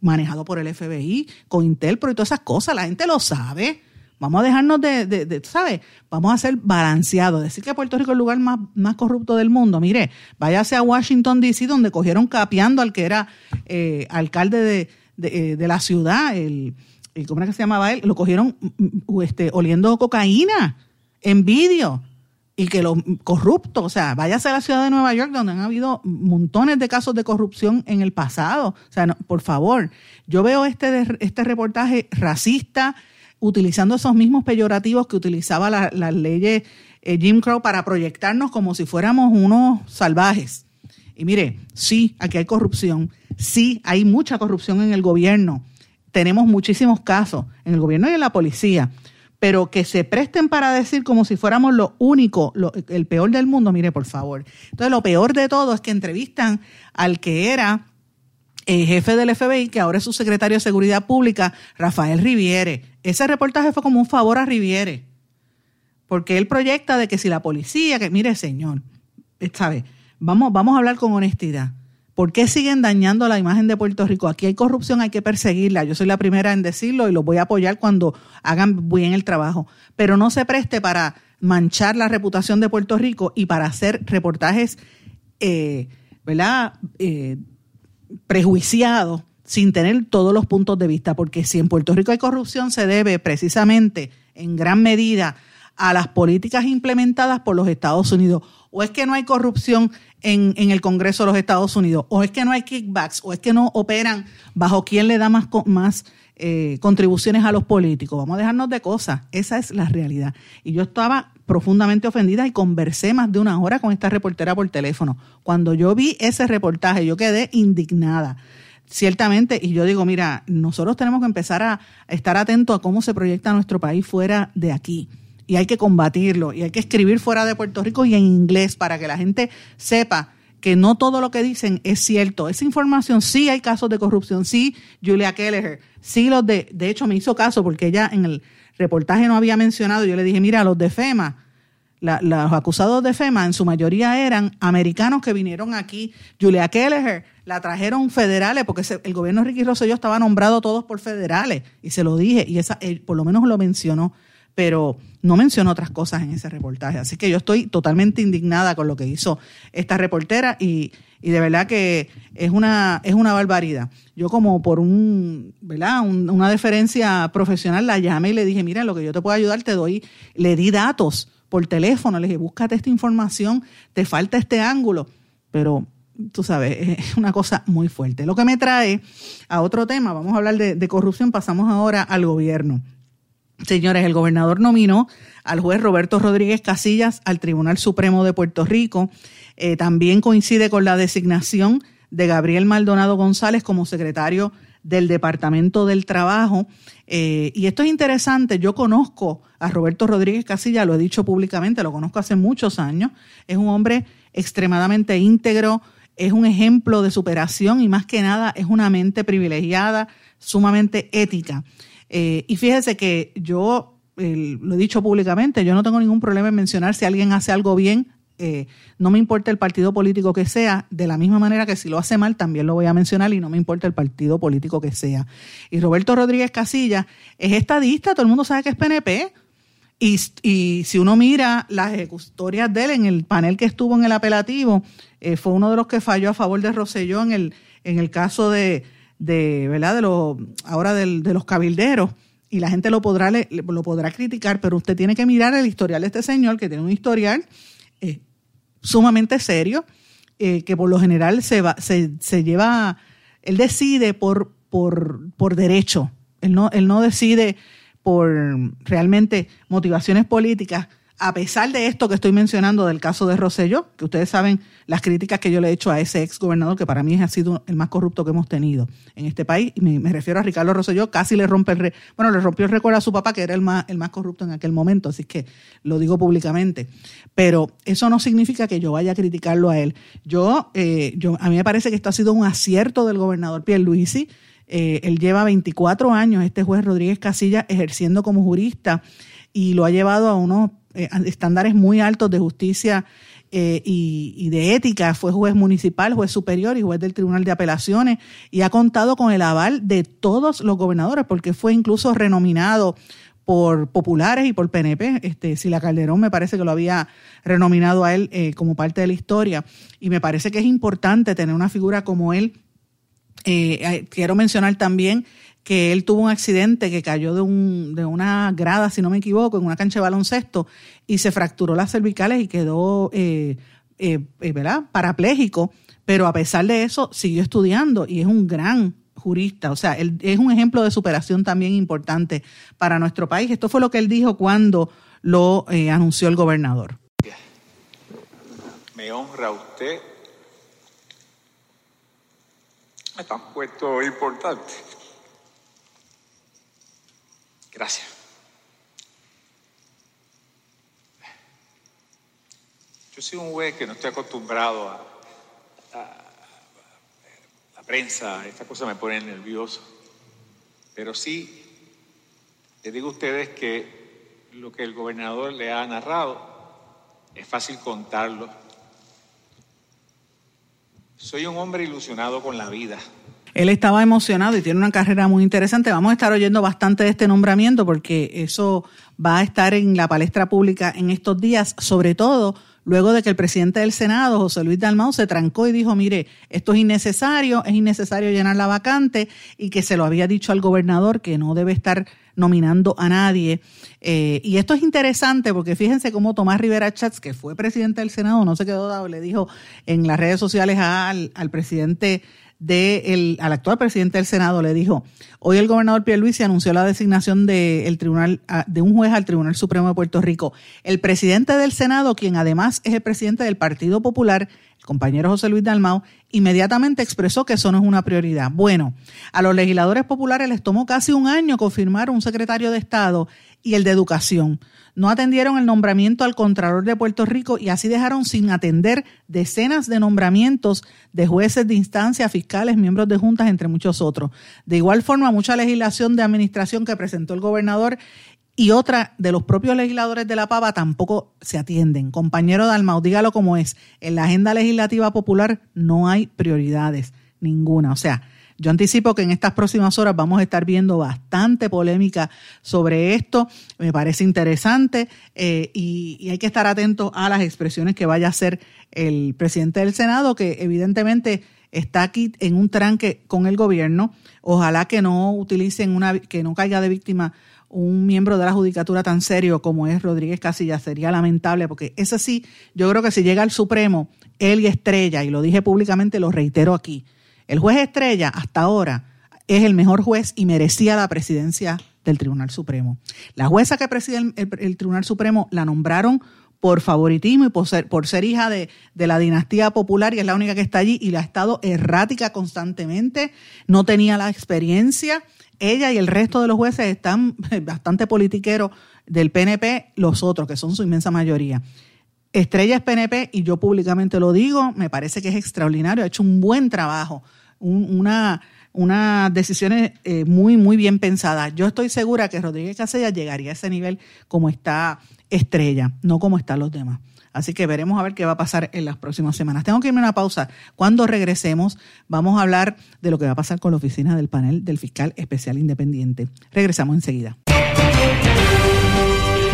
manejado por el FBI, con Intel, pero y todas esas cosas, la gente lo sabe. Vamos a dejarnos de, de, ¿sabes? Vamos a ser balanceados. Decir que Puerto Rico es el lugar más, más corrupto del mundo. Mire, váyase a Washington, D.C., donde cogieron capeando al que era eh, alcalde de, eh, de, la ciudad, el, ¿cómo era que se llamaba él? Lo cogieron mm, mm, este, oliendo cocaína en vídeo y que los corruptos, o sea, váyase a la ciudad de Nueva York donde han habido montones de casos de corrupción en el pasado. O sea, por favor, yo veo este, este reportaje racista, utilizando esos mismos peyorativos que utilizaba las la leyes eh, Jim Crow para proyectarnos como si fuéramos unos salvajes. Y mire, sí, aquí hay corrupción, sí, hay mucha corrupción en el gobierno. Tenemos muchísimos casos en el gobierno y en la policía pero que se presten para decir como si fuéramos lo único, el peor del mundo, mire, por favor. Entonces, lo peor de todo es que entrevistan al que era el jefe del FBI, que ahora es su secretario de Seguridad Pública, Rafael Riviere. Ese reportaje fue como un favor a Riviere, porque él proyecta de que si la policía, que mire, señor, ¿sabe? Vamos, vamos a hablar con honestidad. ¿Por qué siguen dañando la imagen de Puerto Rico? Aquí hay corrupción, hay que perseguirla. Yo soy la primera en decirlo y los voy a apoyar cuando hagan bien el trabajo. Pero no se preste para manchar la reputación de Puerto Rico y para hacer reportajes, eh, ¿verdad? Eh, prejuiciados sin tener todos los puntos de vista. Porque si en Puerto Rico hay corrupción, se debe precisamente en gran medida a las políticas implementadas por los Estados Unidos. O es que no hay corrupción en, el Congreso de los Estados Unidos, o es que no hay kickbacks, o es que no operan bajo quién le da más, más eh, contribuciones a los políticos. Vamos a dejarnos de cosas. Esa es la realidad. Y yo estaba profundamente ofendida y conversé más de una hora con esta reportera por teléfono. Cuando yo vi ese reportaje, yo quedé indignada. Ciertamente, y yo digo, mira, nosotros tenemos que empezar a estar atentos a cómo se proyecta nuestro país fuera de aquí y hay que combatirlo y hay que escribir fuera de Puerto Rico y en inglés para que la gente sepa que no todo lo que dicen es cierto. Esa información, sí hay casos de corrupción, sí, Julia Kelleher, sí los de, de hecho me hizo caso porque ella en el reportaje no había mencionado, yo le dije, mira, los de FEMA, los acusados de FEMA en su mayoría eran americanos que vinieron aquí. Julia Kelleher la trajeron federales porque el gobierno Ricky Rosselló estaba nombrado todos por federales y se lo dije y esa, por lo menos lo mencionó pero no mencionó otras cosas en ese reportaje. Así que yo estoy totalmente indignada con lo que hizo esta reportera y, de verdad que es una, es una barbaridad. Yo como por un, ¿verdad? una deferencia profesional la llamé y le dije, mira, lo que yo te puedo ayudar te doy, le di datos por teléfono, le dije, búscate esta información, te falta este ángulo, pero tú sabes, es una cosa muy fuerte. Lo que me trae a otro tema, vamos a hablar de corrupción, pasamos ahora al gobierno. Señores, el gobernador nominó al juez Roberto Rodríguez Casillas al Tribunal Supremo de Puerto Rico. Eh, también coincide con la designación de Gabriel Maldonado González como secretario del Departamento del Trabajo. Eh, y esto es interesante, yo conozco a Roberto Rodríguez Casillas, lo he dicho públicamente, lo conozco hace muchos años, es un hombre extremadamente íntegro, es un ejemplo de superación y más que nada es una mente privilegiada, sumamente ética. Eh, y fíjese que yo lo he dicho públicamente, yo no tengo ningún problema en mencionar si alguien hace algo bien, eh, no me importa el partido político que sea, de la misma manera que si lo hace mal también lo voy a mencionar y no me importa el partido político que sea. Y Roberto Rodríguez Casilla es estadista, todo el mundo sabe que es PNP. Y, y si uno mira las ejecutorias de él en el panel que estuvo en el apelativo, eh, fue uno de los que falló a favor de Rosselló en el, en el caso de, de, ¿verdad? De los, ahora de los cabilderos y la gente lo podrá, lo podrá criticar, pero usted tiene que mirar el historial de este señor, que tiene un historial eh, sumamente serio, eh, que por lo general se, va, se, se, lleva, él decide por, por, por derecho, él no, él no decide por realmente motivaciones políticas, a pesar de esto que estoy mencionando del caso de Rosselló, que ustedes saben las críticas que yo le he hecho a ese ex gobernador, que para mí ha sido el más corrupto que hemos tenido en este país, y me, refiero a Ricardo Rosselló, casi le rompe el bueno, le rompió el récord a su papá, que era el más, el más corrupto en aquel momento, así que lo digo públicamente. Pero eso no significa que yo vaya a criticarlo a él. Yo, eh, a mí me parece que esto ha sido un acierto del gobernador Pierluisi. Eh, él lleva 24 años, este juez Rodríguez Casilla, ejerciendo como jurista y lo ha llevado a unos eh, estándares muy altos de justicia eh, y, de ética, fue juez municipal, juez superior y juez del Tribunal de Apelaciones y ha contado con el aval de todos los gobernadores porque fue incluso renominado por populares y por PNP. Este, Sila Calderón me parece que lo había renominado a él eh, como parte de la historia y me parece que es importante tener una figura como él. Quiero mencionar también que él tuvo un accidente que cayó de, un, de una grada, si no me equivoco, en una cancha de baloncesto y se fracturó las cervicales y quedó eh, eh, eh, ¿verdad? parapléjico, pero a pesar de eso siguió estudiando y es un gran jurista, o sea, él es un ejemplo de superación también importante para nuestro país. Esto fue lo que él dijo cuando lo anunció el gobernador. Me honra usted. Me han puesto importante. Gracias. Yo soy un güey que no estoy acostumbrado a, la prensa, esta cosa me pone nervioso. Pero sí, les digo a ustedes que lo que el gobernador le ha narrado es fácil contarlo. Soy un hombre ilusionado con la vida. Él estaba emocionado y tiene una carrera muy interesante. Vamos a estar oyendo bastante de este nombramiento porque eso va a estar en la palestra pública en estos días, sobre todo luego de que el presidente del Senado, José Luis Dalmau, se trancó y dijo, mire, esto es innecesario, es innecesario llenar la vacante y que se lo había dicho al gobernador que no debe estar nominando a nadie. Eh, y esto es interesante porque fíjense cómo Tomás Rivera Chats, que fue presidente del Senado, no se quedó dado, le dijo en las redes sociales al, al presidente de al actual presidente del Senado le dijo, hoy el gobernador Pierluisi anunció la designación de, el tribunal, ah, de un juez al Tribunal Supremo de Puerto Rico. El presidente del Senado, quien además es el presidente del Partido Popular, el compañero José Luis Dalmau, inmediatamente expresó que eso no es una prioridad. Bueno, a los legisladores populares les tomó casi un año confirmar un secretario de Estado y el de Educación no atendieron el nombramiento al Contralor de Puerto Rico y así dejaron sin atender decenas de nombramientos de jueces de instancia, fiscales, miembros de juntas, entre muchos otros. De igual forma, mucha legislación de administración que presentó el gobernador y otra de los propios legisladores de la Pava tampoco se atienden. Compañero Dalmau, dígalo como es. En la agenda legislativa popular no hay prioridades, ninguna. O sea, yo anticipo que en estas próximas horas vamos a estar viendo bastante polémica sobre esto. Me parece interesante eh, y, hay que estar atentos a las expresiones que vaya a hacer el presidente del Senado, que evidentemente está aquí en un tranque con el gobierno. Ojalá que no utilicen una, que no caiga de víctima un miembro de la judicatura tan serio como es Rodríguez Casilla. Sería lamentable porque eso sí, yo creo que si llega al Supremo, él y Estrella, y lo dije públicamente, lo reitero aquí, el juez Estrella hasta ahora es el mejor juez y merecía la presidencia del Tribunal Supremo. La jueza que preside el, Tribunal Supremo la nombraron por favoritismo y por ser, hija de, de, la dinastía popular y es la única que está allí y la ha estado errática constantemente, no tenía la experiencia. Ella y el resto de los jueces están bastante politiqueros del PNP, los otros, que son su inmensa mayoría. Estrella es PNP y yo públicamente lo digo, me parece que es extraordinario, ha hecho un buen trabajo, una, unas decisiones eh, muy, muy bien pensadas. Yo estoy segura que Rodríguez Casella llegaría a ese nivel como está Estrella, no como están los demás. Así que veremos a ver qué va a pasar en las próximas semanas. Tengo que irme a una pausa. Cuando regresemos, vamos a hablar de lo que va a pasar con la oficina del panel del fiscal especial independiente. Regresamos enseguida.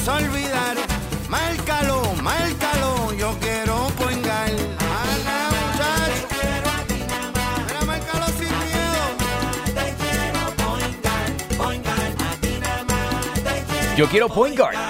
puedes olvidar. Márcalo, márcalo, yo quiero poingar. Ana, muchacho. Mira, márcalo sin miedo. Te quiero poingar, poingar, a ti nada más. Yo quiero poingar.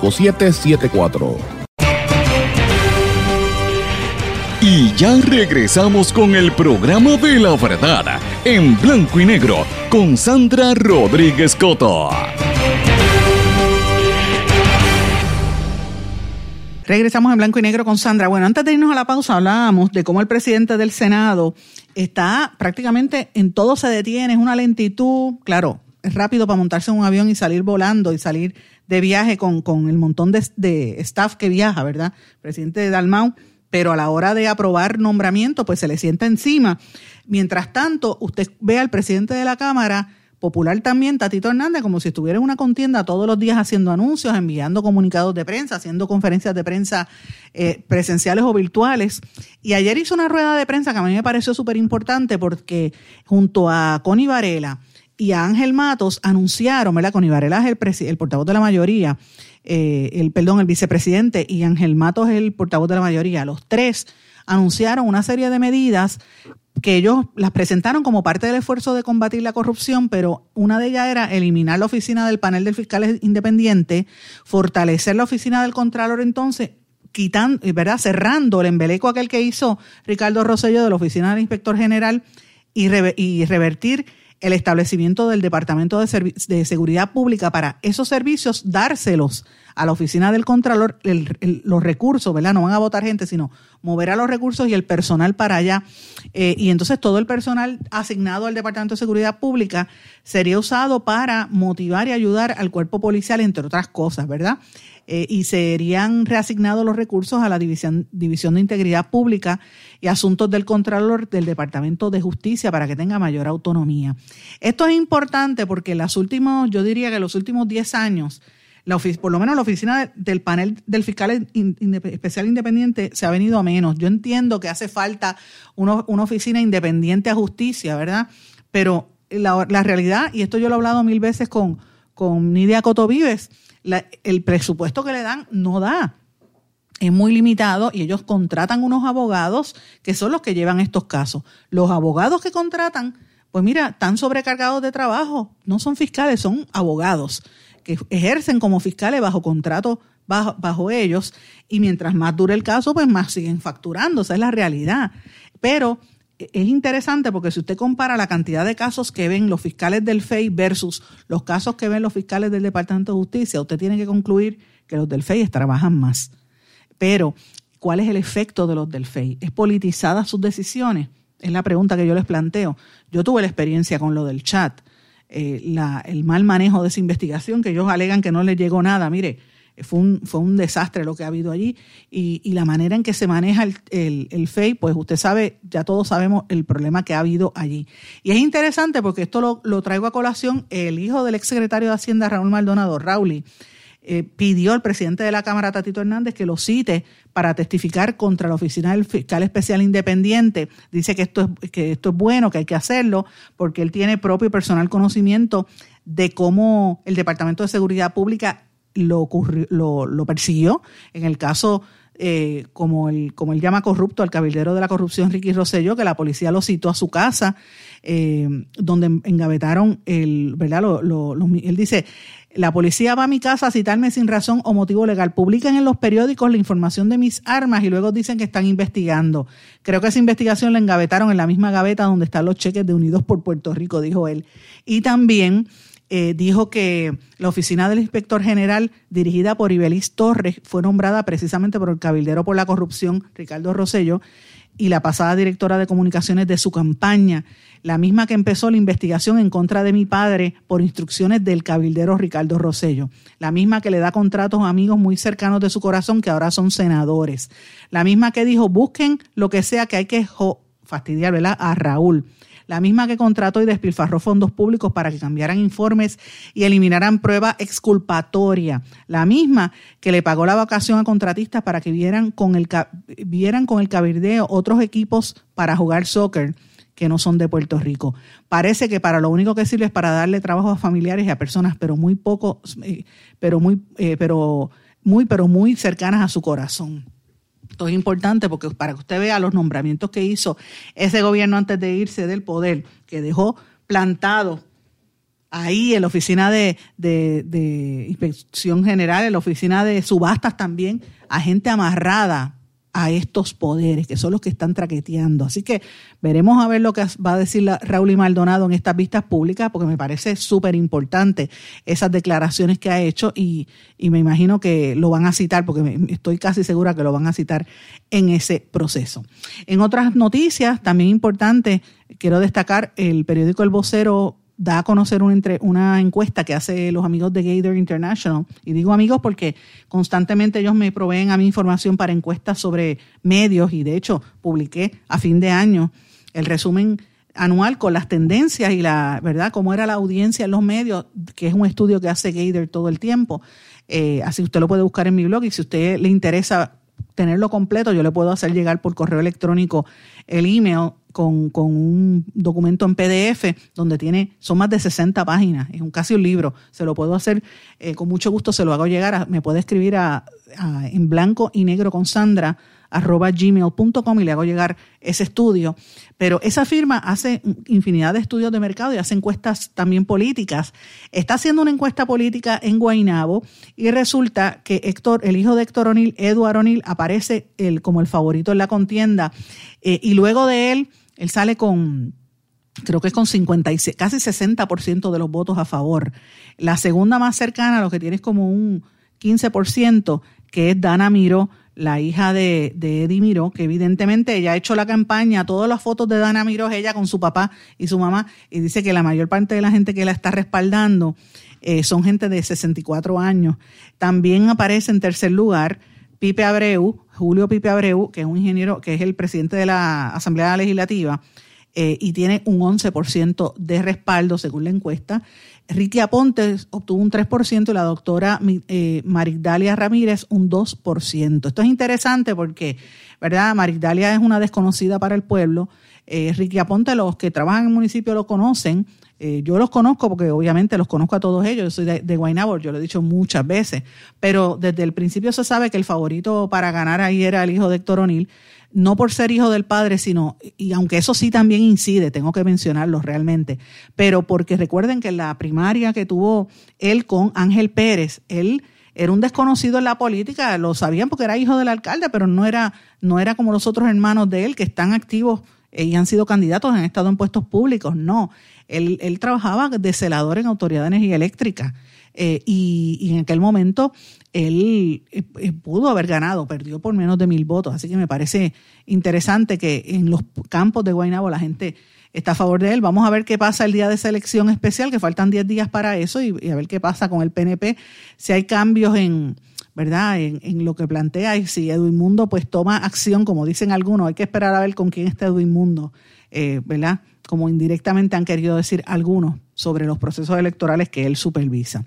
Y ya regresamos con el programa de la verdad en blanco y negro con Sandra Rodríguez Coto. Regresamos en blanco y negro con Sandra. Bueno, antes de irnos a la pausa hablábamos de cómo el presidente del Senado está prácticamente en todo se detiene, es una lentitud, claro, es rápido para montarse en un avión y salir volando y salir de viaje con, con el montón de, de, staff que viaja, ¿verdad? Presidente de Dalmau, pero a la hora de aprobar nombramiento, pues se le sienta encima. Mientras tanto, usted ve al presidente de la Cámara popular también, Tatito Hernández, como si estuviera en una contienda todos los días haciendo anuncios, enviando comunicados de prensa, haciendo conferencias de prensa eh, presenciales o virtuales. Y ayer hizo una rueda de prensa que a mí me pareció súper importante porque junto a Connie Varela y a Ángel Matos anunciaron, ¿verdad? Connie Varela es el, el portavoz de la mayoría, eh, el perdón, el vicepresidente y Ángel Matos el portavoz de la mayoría. Los tres anunciaron una serie de medidas que ellos las presentaron como parte del esfuerzo de combatir la corrupción, pero una de ellas era eliminar la oficina del panel del fiscal independiente, fortalecer la oficina del contralor entonces, quitando, ¿verdad? cerrando el embeleco aquel que hizo Ricardo Rosello de la oficina del inspector general y revertir el establecimiento del Departamento de, de, Seguridad Pública para esos servicios, dárselos a la oficina del Contralor, los recursos, ¿verdad? No van a votar gente, sino mover a los recursos y el personal para allá. Eh, y entonces todo el personal asignado al Departamento de Seguridad Pública sería usado para motivar y ayudar al cuerpo policial, entre otras cosas, ¿verdad? Eh, y serían reasignados los recursos a la División, División de Integridad Pública y Asuntos del Contralor del Departamento de Justicia para que tenga mayor autonomía. Esto es importante porque los últimos, yo diría que los últimos 10 años, la por lo menos la oficina del panel del fiscal especial independiente se ha venido a menos. Yo entiendo que hace falta una oficina independiente a justicia, ¿verdad? Pero la, la, realidad, y esto yo lo he hablado mil veces con, con Nidia Cotovives, el presupuesto que le dan no da. Es muy limitado y ellos contratan unos abogados que son los que llevan estos casos. Los abogados que contratan, pues mira, están sobrecargados de trabajo. No son fiscales, son abogados que ejercen como fiscales bajo contrato bajo, ellos y mientras más dure el caso, pues más siguen facturando. Esa es la realidad. Pero es interesante porque si usted compara la cantidad de casos que ven los fiscales del FEI versus los casos que ven los fiscales del Departamento de Justicia, usted tiene que concluir que los del FEI trabajan más. Pero, ¿cuál es el efecto de los del FEI? ¿Es politizada sus decisiones? Es la pregunta que yo les planteo. Yo tuve la experiencia con lo del chat, eh, el mal manejo de esa investigación, que ellos alegan que no les llegó nada. Mire, fue un, fue un desastre lo que ha habido allí y, la manera en que se maneja el, el, FEI, pues usted sabe, ya todos sabemos el problema que ha habido allí. Y es interesante porque esto lo, lo traigo a colación, el hijo del exsecretario de Hacienda, Raúl Maldonado, Rauli, eh, pidió al presidente de la Cámara, Tatito Hernández, que lo cite para testificar contra la oficina del fiscal especial independiente. Dice que esto es, que esto es bueno, que hay que hacerlo, porque él tiene propio y personal conocimiento de cómo el Departamento de Seguridad Pública lo, lo, persiguió. En el caso eh, como, el, como él llama corrupto al cabildero de la corrupción Ricky Rosselló, que la policía lo citó a su casa, eh, donde engavetaron el, ¿verdad? Lo, lo, él dice, la policía va a mi casa a citarme sin razón o motivo legal. Publican en los periódicos la información de mis armas y luego dicen que están investigando. Creo que esa investigación la engavetaron en la misma gaveta donde están los cheques de Unidos por Puerto Rico, dijo él. Y también eh, dijo que la oficina del inspector general, dirigida por Ibelis Torres, fue nombrada precisamente por el cabildero por la corrupción, Ricardo Rosello, y la pasada directora de comunicaciones de su campaña, la misma que empezó la investigación en contra de mi padre por instrucciones del cabildero Ricardo Rosello, la misma que le da contratos a amigos muy cercanos de su corazón que ahora son senadores, la misma que dijo busquen lo que sea que hay que fastidiar ¿verdad? a Raúl la misma que contrató y despilfarró fondos públicos para que cambiaran informes y eliminaran prueba exculpatoria, la misma que le pagó la vacación a contratistas para que vieran con el, vieran con el cabildeo otros equipos para jugar soccer que no son de Puerto Rico. Parece que para lo único que sirve es para darle trabajo a familiares y a personas, pero muy poco, eh, pero muy, eh, pero muy, pero muy cercanas a su corazón. Esto es importante porque para que usted vea los nombramientos que hizo ese gobierno antes de irse del poder, que dejó plantado ahí en la oficina de, de inspección general, en la oficina de subastas también, a gente amarrada a estos poderes, que son los que están traqueteando. Así que veremos a ver lo que va a decir Raúl y Maldonado en estas vistas públicas, porque me parece súper importante esas declaraciones que ha hecho y, me imagino que lo van a citar, porque estoy casi segura que lo van a citar en ese proceso. En otras noticias, también importante, quiero destacar el periódico El Vocero da a conocer una, una encuesta que hace los amigos de Gator International. Y digo amigos porque constantemente ellos me proveen a mí información para encuestas sobre medios y de hecho publiqué a fin de año el resumen anual con las tendencias y la verdad cómo era la audiencia en los medios, que es un estudio que hace Gator todo el tiempo. Eh, así usted lo puede buscar en mi blog y si a usted le interesa tenerlo completo, yo le puedo hacer llegar por correo electrónico el email con, un documento en PDF donde tiene, son más de 60 páginas, es un, casi un libro, se lo puedo hacer eh, con mucho gusto, se lo hago llegar, me puede escribir a, en blanco y negro con Sandra arroba gmail.com y le hago llegar ese estudio. Pero esa firma hace infinidad de estudios de mercado y hace encuestas también políticas. Está haciendo una encuesta política en Guainabo y resulta que Héctor, el hijo de Héctor O'Neill, Edward O'Neill, aparece el, como el favorito en la contienda. Eh, y luego de él, él sale con creo que es con 56, casi 60% de los votos a favor. La segunda más cercana, lo que tiene es como un 15%, que es Dana Miro, la hija de, de Eddie Miró, que evidentemente ella ha hecho la campaña, todas las fotos de Dana Miró es ella con su papá y su mamá, y dice que la mayor parte de la gente que la está respaldando eh, son gente de 64 años. También aparece en tercer lugar Pipe Abreu, Julio Pipe Abreu, que es un ingeniero, que es el presidente de la Asamblea Legislativa, eh, y tiene un 11% de respaldo según la encuesta. Ricky Aponte obtuvo un 3% y la doctora eh, Marigdalia Ramírez un 2%. Esto es interesante porque, ¿verdad? Marigdalia es una desconocida para el pueblo. Eh, Ricky Aponte, los que trabajan en el municipio lo conocen. Eh, yo los conozco porque obviamente los conozco a todos ellos. Yo soy de, de yo lo he dicho muchas veces. Pero desde el principio se sabe que el favorito para ganar ahí era el hijo de Héctor O'Neill no por ser hijo del padre, sino, y aunque eso sí también incide, tengo que mencionarlo realmente, pero porque recuerden que la primaria que tuvo él con Ángel Pérez, él era un desconocido en la política, lo sabían porque era hijo del alcalde, pero no era, no era como los otros hermanos de él que están activos y han sido candidatos, han estado en puestos públicos, no. Él, él trabajaba de celador en Autoridad de Energía Eléctrica. Eh, y, en aquel momento él eh, eh, pudo haber ganado, perdió por menos de mil votos. Así que me parece interesante que en los campos de Guaynabo la gente está a favor de él. Vamos a ver qué pasa el día de selección especial, que faltan 10 días para eso, y, a ver qué pasa con el PNP, si hay cambios en, ¿verdad? En, lo que plantea y si Edwin Mundo pues toma acción, como dicen algunos, hay que esperar a ver con quién está Edwin Mundo, ¿verdad? Como indirectamente han querido decir algunos sobre los procesos electorales que él supervisa.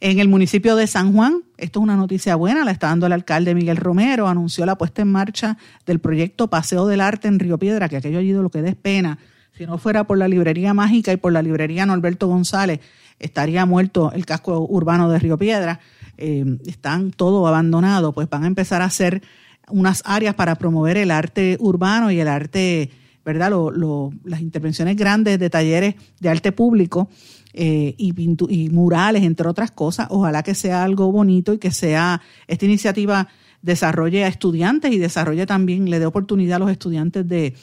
En el municipio de San Juan, esto es una noticia buena, la está dando el alcalde Miguel Romero, anunció la puesta en marcha del proyecto Paseo del Arte en Río Piedra, que aquello allí lo que es pena. Si no fuera por la librería mágica y por la librería Norberto González, estaría muerto el casco urbano de Río Piedra. Eh, están todo abandonado, pues van a empezar a hacer unas áreas para promover el arte urbano y el arte ¿verdad? Las intervenciones grandes de talleres de arte público eh, y, y murales, entre otras cosas. Ojalá que sea algo bonito y que sea esta iniciativa desarrolle a estudiantes y desarrolle también, le dé oportunidad a los estudiantes de,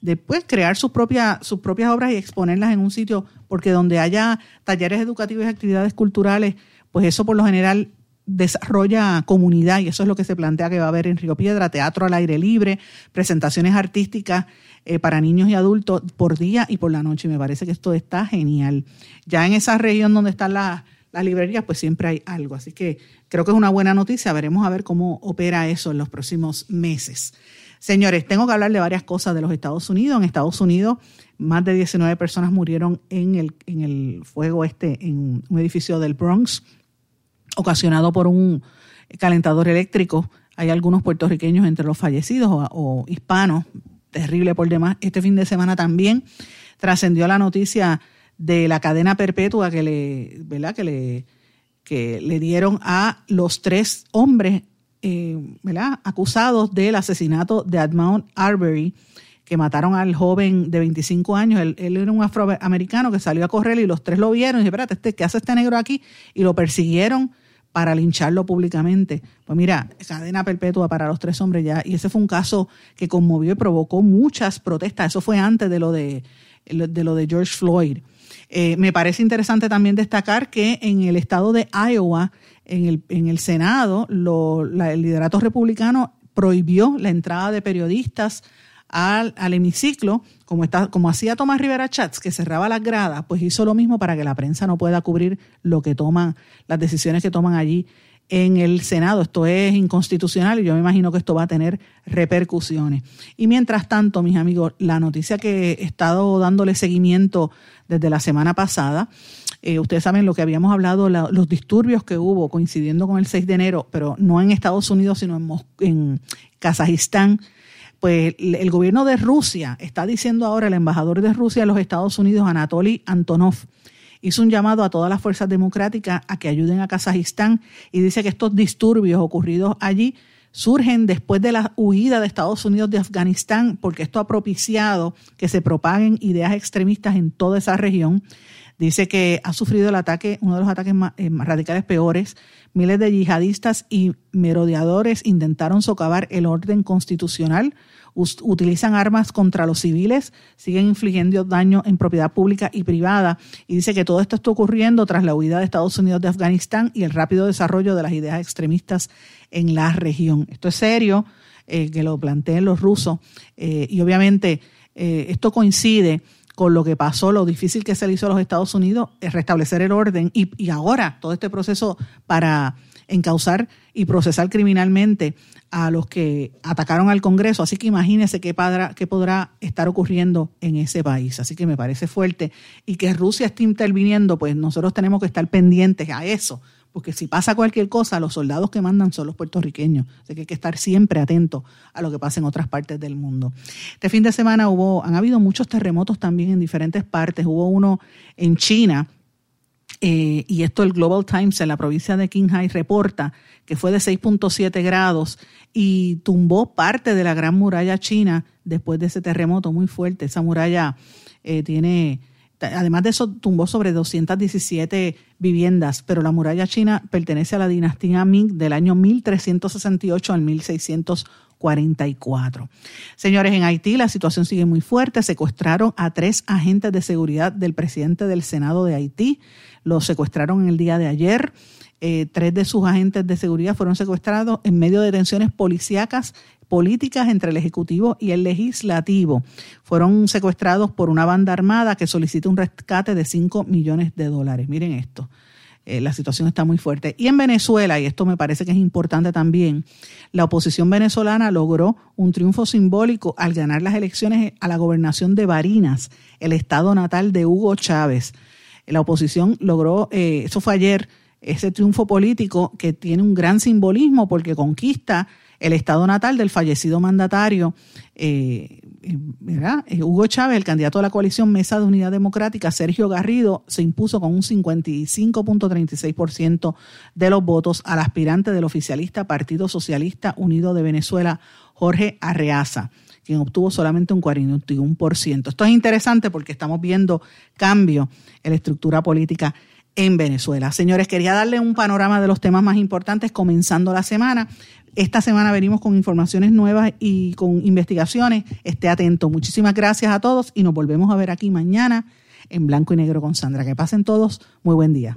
de pues, crear sus propias, sus propias obras y exponerlas en un sitio, porque donde haya talleres educativos y actividades culturales, pues eso por lo general desarrolla comunidad y eso es lo que se plantea que va a haber en Río Piedra, teatro al aire libre, presentaciones artísticas eh, para niños y adultos por día y por la noche. Me parece que esto está genial. Ya en esa región donde están las, librerías, pues siempre hay algo. Así que creo que es una buena noticia. Veremos a ver cómo opera eso en los próximos meses. Señores, tengo que hablar de varias cosas de los Estados Unidos. En Estados Unidos, más de 19 personas murieron en el, en el fuego este en un edificio del Bronx, ocasionado por un calentador eléctrico. Hay algunos puertorriqueños entre los fallecidos o, hispanos, terrible por demás. Este fin de semana también trascendió la noticia de la cadena perpetua que le, ¿verdad? Que le, que le dieron a los tres hombres eh, ¿verdad? acusados del asesinato de Admount Arbery, que mataron al joven de 25 años. Él, era un afroamericano que salió a correr y los tres lo vieron y dijeron, espérate, este, ¿qué hace este negro aquí? Y lo persiguieron para lincharlo públicamente. Pues mira, cadena perpetua para los tres hombres ya. Y ese fue un caso que conmovió y provocó muchas protestas. Eso fue antes de lo de, de, lo de George Floyd. Eh, me parece interesante también destacar que en el estado de Iowa en el, en el Senado, el liderato republicano prohibió la entrada de periodistas al, hemiciclo, como, está, como hacía Tomás Rivera Chats, que cerraba las gradas, pues hizo lo mismo para que la prensa no pueda cubrir lo que toman, las decisiones que toman allí en el Senado. Esto es inconstitucional y yo me imagino que esto va a tener repercusiones. Y mientras tanto, mis amigos, la noticia que he estado dándole seguimiento desde la semana pasada eh, ustedes saben lo que habíamos hablado, los disturbios que hubo coincidiendo con el 6 de enero, pero no en Estados Unidos, sino en, en Kazajistán. Pues el gobierno de Rusia está diciendo ahora, el embajador de Rusia en los Estados Unidos, Anatoly Antonov, hizo un llamado a todas las fuerzas democráticas a que ayuden a Kazajistán y dice que estos disturbios ocurridos allí surgen después de la huida de Estados Unidos de Afganistán, porque esto ha propiciado que se propaguen ideas extremistas en toda esa región. Dice que ha sufrido el ataque, uno de los ataques eh, más, radicales peores. Miles de yihadistas y merodeadores intentaron socavar el orden constitucional, utilizan armas contra los civiles, siguen infligiendo daño en propiedad pública y privada. Y dice que todo esto está ocurriendo tras la huida de Estados Unidos de Afganistán y el rápido desarrollo de las ideas extremistas en la región. Esto es serio, eh, que lo planteen los rusos. Eh, y obviamente esto coincide con lo que pasó, lo difícil que se le hizo a los Estados Unidos es restablecer el orden y, ahora todo este proceso para encauzar y procesar criminalmente a los que atacaron al Congreso. Así que imagínense qué, qué podrá estar ocurriendo en ese país. Así que me parece fuerte. Y que Rusia esté interviniendo, pues nosotros tenemos que estar pendientes a eso, porque si pasa cualquier cosa, los soldados que mandan son los puertorriqueños. Así que hay que estar siempre atentos a lo que pasa en otras partes del mundo. Este fin de semana hubo, han habido muchos terremotos también en diferentes partes. Hubo uno en China, eh, y esto el Global Times en la provincia de Qinghai reporta que fue de 6.7 grados y tumbó parte de la gran muralla china después de ese terremoto muy fuerte. Esa muralla eh, tiene Además de eso, tumbó sobre 217 viviendas, pero la muralla china pertenece a la dinastía Ming del año 1368 al 1644. Señores, en Haití la situación sigue muy fuerte. Secuestraron a tres agentes de seguridad del presidente del Senado de Haití. Los secuestraron el día de ayer. Eh, tres de sus agentes de seguridad fueron secuestrados en medio de tensiones policíacas políticas entre el Ejecutivo y el Legislativo. Fueron secuestrados por una banda armada que solicita un rescate de 5 millones de dólares. Miren esto. Eh, la situación está muy fuerte. Y en Venezuela, y esto me parece que es importante también, la oposición venezolana logró un triunfo simbólico al ganar las elecciones a la gobernación de Barinas, el estado natal de Hugo Chávez. La oposición logró, eh, eso fue ayer, ese triunfo político que tiene un gran simbolismo porque conquista el estado natal del fallecido mandatario eh, eh, Hugo Chávez, el candidato de la coalición Mesa de Unidad Democrática, Sergio Garrido, se impuso con un 55.36% de los votos al aspirante del oficialista Partido Socialista Unido de Venezuela, Jorge Arreaza quien obtuvo solamente un 41%. Esto es interesante porque estamos viendo cambio en la estructura política en Venezuela. Señores, quería darle un panorama de los temas más importantes comenzando la semana. Esta semana venimos con informaciones nuevas y con investigaciones. Esté atento. Muchísimas gracias a todos y nos volvemos a ver aquí mañana en blanco y negro con Sandra. Que pasen todos. Muy buen día.